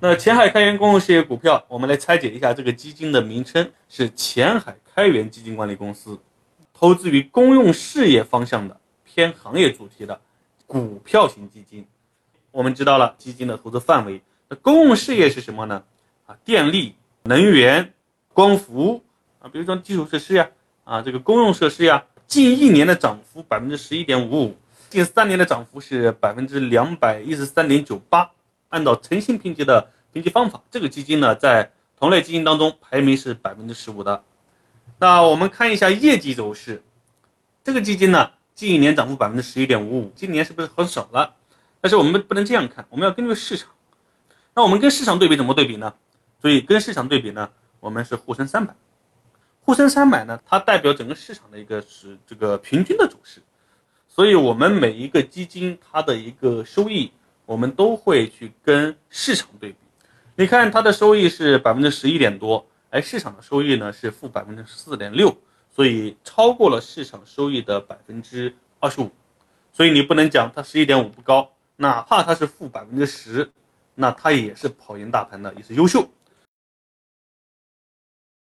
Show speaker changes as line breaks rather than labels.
那前海开源公用事业股票，我们来拆解一下这个基金的名称是前海开源基金管理公司，投资于公用事业方向的偏行业主题的股票型基金。我们知道了基金的投资范围，那公用事业是什么呢？啊，电力、能源、光伏啊，比如说基础设施呀，啊，这个公用设施呀，近一年的涨幅百分之十一点五五，近三年的涨幅是百分之两百一十三点九八。按照诚信评级的评级方法，这个基金呢，在同类基金当中排名是百分之十五的。那我们看一下业绩走势，这个基金呢，近一年涨幅百分之十一点五五，今年是不是很少了？但是我们不能这样看，我们要根据市场。那我们跟市场对比怎么对比呢？所以跟市场对比呢，我们是沪深三百。沪深三百呢，它代表整个市场的一个是这个平均的走势，所以我们每一个基金它的一个收益。我们都会去跟市场对比，你看它的收益是百分之十一点多，而市场的收益呢是负百分之四点六，所以超过了市场收益的百分之二十五，所以你不能讲它十一点五不高，哪怕它是负百分之十，那它也是跑赢大盘的，也是优秀。